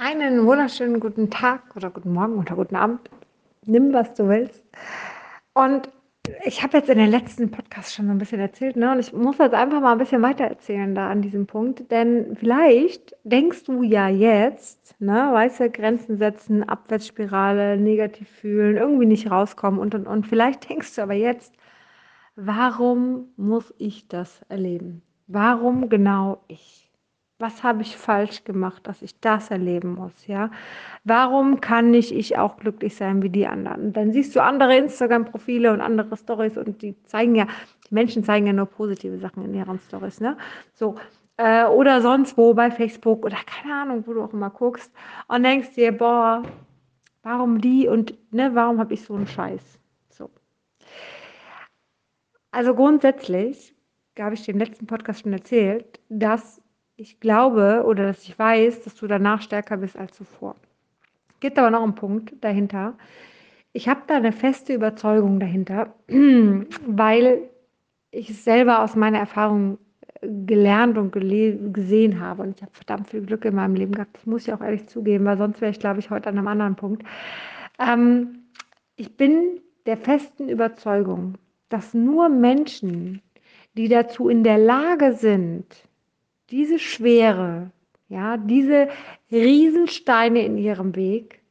Einen wunderschönen guten Tag oder guten Morgen oder guten Abend. Nimm, was du willst. Und ich habe jetzt in den letzten Podcasts schon so ein bisschen erzählt, ne? Und ich muss jetzt einfach mal ein bisschen weiter erzählen da an diesem Punkt. Denn vielleicht denkst du ja jetzt, ne, weiße Grenzen setzen, Abwärtsspirale, negativ fühlen, irgendwie nicht rauskommen und und und. Vielleicht denkst du aber jetzt, warum muss ich das erleben? Warum genau ich? Was habe ich falsch gemacht, dass ich das erleben muss, ja? Warum kann nicht ich auch glücklich sein wie die anderen? Und dann siehst du andere Instagram-Profile und andere Stories und die zeigen ja, die Menschen zeigen ja nur positive Sachen in ihren Stories, ne? So, äh, oder sonst wo bei Facebook oder keine Ahnung, wo du auch immer guckst und denkst dir, boah, warum die und ne, warum habe ich so einen Scheiß? So. Also grundsätzlich, habe ich den letzten Podcast schon erzählt, dass ich glaube oder dass ich weiß, dass du danach stärker bist als zuvor. Gibt aber noch einen Punkt dahinter. Ich habe da eine feste Überzeugung dahinter, weil ich es selber aus meiner Erfahrung äh, gelernt und gesehen habe. Und ich habe verdammt viel Glück in meinem Leben gehabt. Das muss ich auch ehrlich zugeben, weil sonst wäre ich, glaube ich, heute an einem anderen Punkt. Ähm, ich bin der festen Überzeugung, dass nur Menschen, die dazu in der Lage sind, diese Schwere, ja, diese Riesensteine in ihrem Weg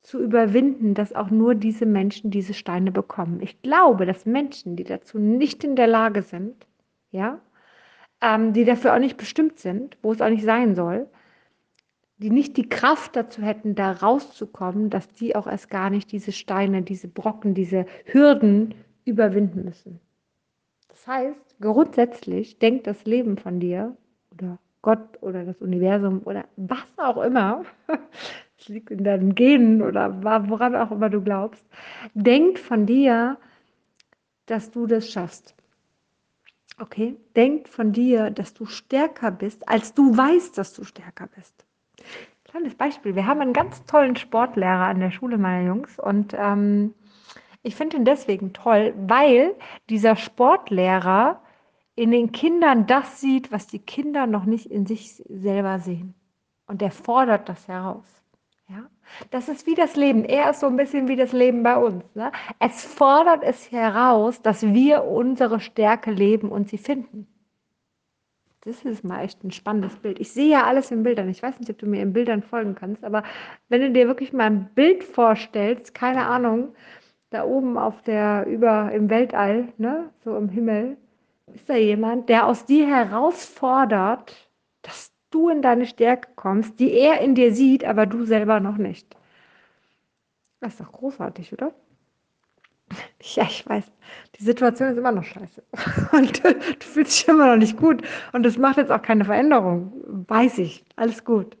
zu überwinden, dass auch nur diese Menschen diese Steine bekommen. Ich glaube, dass Menschen, die dazu nicht in der Lage sind, ja, ähm, die dafür auch nicht bestimmt sind, wo es auch nicht sein soll, die nicht die Kraft dazu hätten, da rauszukommen, dass die auch erst gar nicht diese Steine, diese Brocken, diese Hürden überwinden müssen. Das heißt, grundsätzlich denkt das Leben von dir oder Gott oder das Universum oder was auch immer, es liegt in deinen Genen oder woran auch immer du glaubst, denkt von dir, dass du das schaffst. Okay? Denkt von dir, dass du stärker bist, als du weißt, dass du stärker bist. Kleines Beispiel. Wir haben einen ganz tollen Sportlehrer an der Schule meiner Jungs und ähm, ich finde ihn deswegen toll, weil dieser Sportlehrer in den Kindern das sieht, was die Kinder noch nicht in sich selber sehen. Und er fordert das heraus. Ja? Das ist wie das Leben. Er ist so ein bisschen wie das Leben bei uns. Ne? Es fordert es heraus, dass wir unsere Stärke leben und sie finden. Das ist mal echt ein spannendes Bild. Ich sehe ja alles in Bildern. Ich weiß nicht, ob du mir in Bildern folgen kannst, aber wenn du dir wirklich mal ein Bild vorstellst, keine Ahnung, da oben auf der, über im Weltall, ne, so im Himmel, ist da jemand, der aus dir herausfordert, dass du in deine Stärke kommst, die er in dir sieht, aber du selber noch nicht. Das ist doch großartig, oder? Ja, ich weiß, die Situation ist immer noch scheiße. Und du, fühlst dich immer noch nicht gut. Und es macht jetzt auch keine Veränderung. Weiß ich, alles gut.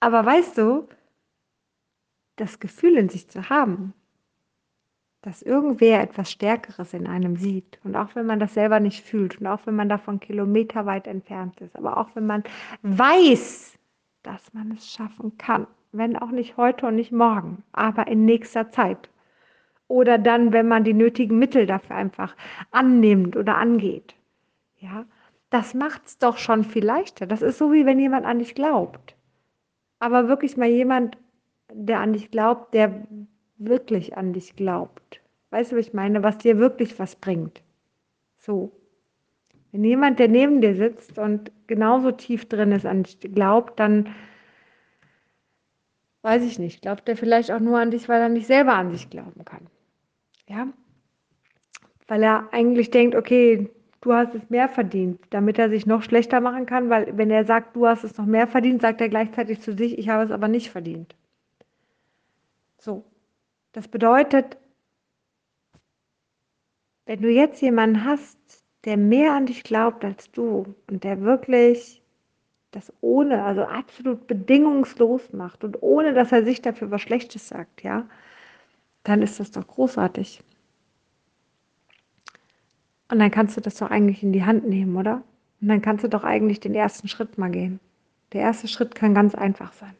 Aber weißt du, das Gefühl in sich zu haben, dass irgendwer etwas Stärkeres in einem sieht. Und auch wenn man das selber nicht fühlt und auch wenn man davon kilometerweit entfernt ist, aber auch wenn man weiß, dass man es schaffen kann, wenn auch nicht heute und nicht morgen, aber in nächster Zeit. Oder dann, wenn man die nötigen Mittel dafür einfach annimmt oder angeht. Ja, das macht es doch schon viel leichter. Das ist so, wie wenn jemand an dich glaubt. Aber wirklich mal jemand, der an dich glaubt, der wirklich an dich glaubt. Weißt du, was ich meine? Was dir wirklich was bringt. So. Wenn jemand, der neben dir sitzt und genauso tief drin ist, an dich glaubt, dann weiß ich nicht, glaubt er vielleicht auch nur an dich, weil er nicht selber an sich glauben kann. Ja? Weil er eigentlich denkt, okay, du hast es mehr verdient, damit er sich noch schlechter machen kann, weil wenn er sagt, du hast es noch mehr verdient, sagt er gleichzeitig zu sich, ich habe es aber nicht verdient. So, das bedeutet, wenn du jetzt jemanden hast, der mehr an dich glaubt als du und der wirklich das ohne, also absolut bedingungslos macht und ohne, dass er sich dafür was Schlechtes sagt, ja, dann ist das doch großartig. Und dann kannst du das doch eigentlich in die Hand nehmen, oder? Und dann kannst du doch eigentlich den ersten Schritt mal gehen. Der erste Schritt kann ganz einfach sein.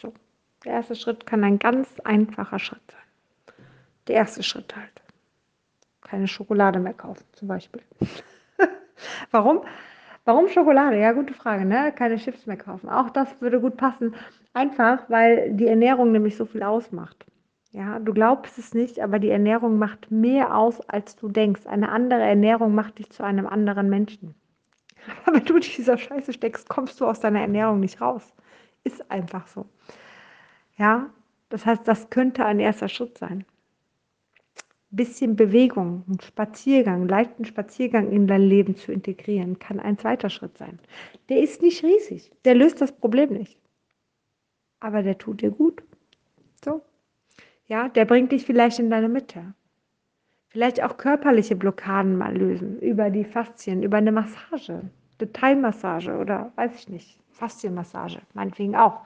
So. Der erste Schritt kann ein ganz einfacher Schritt sein. Der erste Schritt halt. Keine Schokolade mehr kaufen, zum Beispiel. Warum? Warum Schokolade? Ja, gute Frage, ne? Keine Chips mehr kaufen. Auch das würde gut passen. Einfach, weil die Ernährung nämlich so viel ausmacht. Ja, du glaubst es nicht, aber die Ernährung macht mehr aus, als du denkst. Eine andere Ernährung macht dich zu einem anderen Menschen. Aber wenn du in dieser Scheiße steckst, kommst du aus deiner Ernährung nicht raus. Ist einfach so. Ja, das heißt, das könnte ein erster Schritt sein bisschen Bewegung, ein Spaziergang, leichten Spaziergang in dein Leben zu integrieren, kann ein zweiter Schritt sein. Der ist nicht riesig, der löst das Problem nicht. Aber der tut dir gut. So. Ja, der bringt dich vielleicht in deine Mitte. Vielleicht auch körperliche Blockaden mal lösen, über die Faszien, über eine Massage, Detailmassage oder weiß ich nicht, Faszienmassage, meinetwegen auch.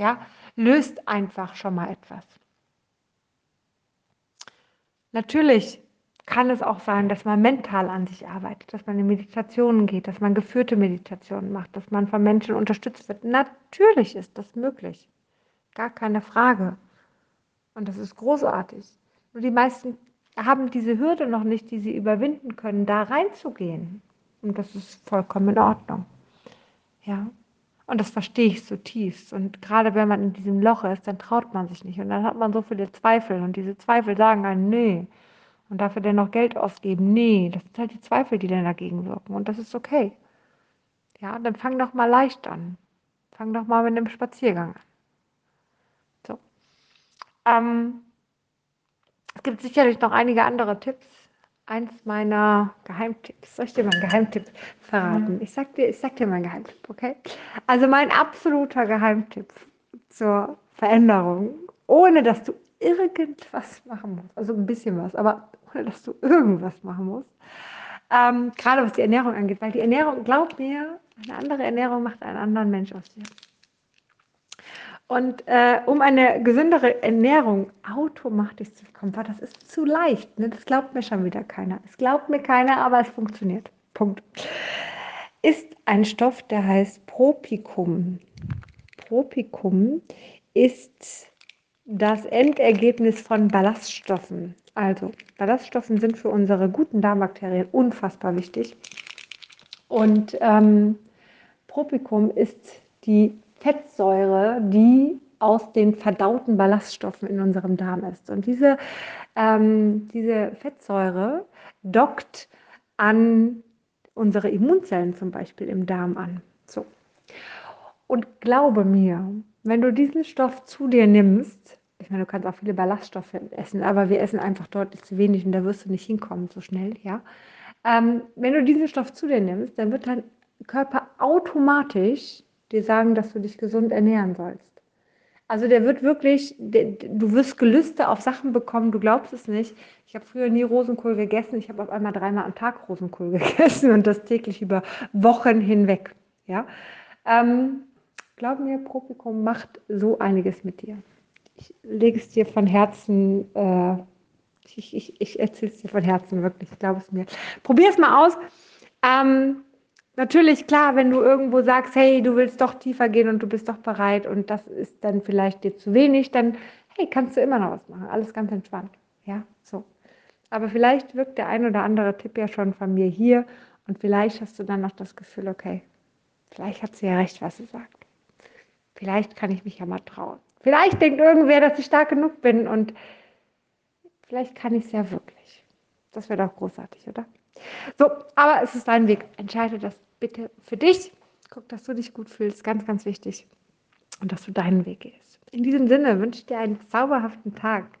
Ja, löst einfach schon mal etwas. Natürlich kann es auch sein, dass man mental an sich arbeitet, dass man in Meditationen geht, dass man geführte Meditationen macht, dass man von Menschen unterstützt wird. Natürlich ist das möglich. Gar keine Frage. Und das ist großartig. Nur die meisten haben diese Hürde noch nicht, die sie überwinden können, da reinzugehen. Und das ist vollkommen in Ordnung. Ja. Und das verstehe ich zutiefst. Und gerade wenn man in diesem Loch ist, dann traut man sich nicht. Und dann hat man so viele Zweifel. Und diese Zweifel sagen einem, nee. Und dafür dann noch Geld ausgeben, nee. Das sind halt die Zweifel, die dann dagegen wirken. Und das ist okay. Ja, dann fang doch mal leicht an. Fang doch mal mit einem Spaziergang an. So. Ähm, es gibt sicherlich noch einige andere Tipps eins meiner Geheimtipps. Soll ich dir mal einen Geheimtipp verraten? Ich sag dir, ich sag dir meinen Geheimtipp, okay? Also mein absoluter Geheimtipp zur Veränderung, ohne dass du irgendwas machen musst, also ein bisschen was, aber ohne dass du irgendwas machen musst, ähm, gerade was die Ernährung angeht, weil die Ernährung, glaub mir, eine andere Ernährung macht einen anderen Mensch aus dir. Und äh, um eine gesündere Ernährung automatisch zu bekommen, war das ist zu leicht. Ne? Das glaubt mir schon wieder keiner. Es glaubt mir keiner, aber es funktioniert. Punkt. Ist ein Stoff, der heißt Propicum. Propicum ist das Endergebnis von Ballaststoffen. Also, Ballaststoffe sind für unsere guten Darmbakterien unfassbar wichtig. Und ähm, Propicum ist die Fettsäure, die aus den verdauten Ballaststoffen in unserem Darm ist. Und diese, ähm, diese Fettsäure dockt an unsere Immunzellen zum Beispiel im Darm an. So. Und glaube mir, wenn du diesen Stoff zu dir nimmst, ich meine, du kannst auch viele Ballaststoffe essen, aber wir essen einfach deutlich zu wenig und da wirst du nicht hinkommen so schnell, ja. Ähm, wenn du diesen Stoff zu dir nimmst, dann wird dein Körper automatisch dir sagen, dass du dich gesund ernähren sollst. Also der wird wirklich, der, du wirst Gelüste auf Sachen bekommen, du glaubst es nicht. Ich habe früher nie Rosenkohl gegessen, ich habe auf einmal dreimal am Tag Rosenkohl gegessen und das täglich über Wochen hinweg. Ja? Ähm, glaub mir, Propikum macht so einiges mit dir. Ich lege es dir von Herzen, äh, ich, ich, ich erzähle es dir von Herzen, wirklich, glaub es mir. Probier es mal aus. Ähm, Natürlich, klar, wenn du irgendwo sagst, hey, du willst doch tiefer gehen und du bist doch bereit und das ist dann vielleicht dir zu wenig, dann, hey, kannst du immer noch was machen. Alles ganz entspannt. Ja, so. Aber vielleicht wirkt der ein oder andere Tipp ja schon von mir hier und vielleicht hast du dann noch das Gefühl, okay, vielleicht hat sie ja recht, was sie sagt. Vielleicht kann ich mich ja mal trauen. Vielleicht denkt irgendwer, dass ich stark genug bin und vielleicht kann ich es ja wirklich. Das wäre doch großartig, oder? So, aber es ist dein Weg. Entscheide das bitte für dich. Guck, dass du dich gut fühlst. Ganz, ganz wichtig. Und dass du deinen Weg gehst. In diesem Sinne wünsche ich dir einen zauberhaften Tag.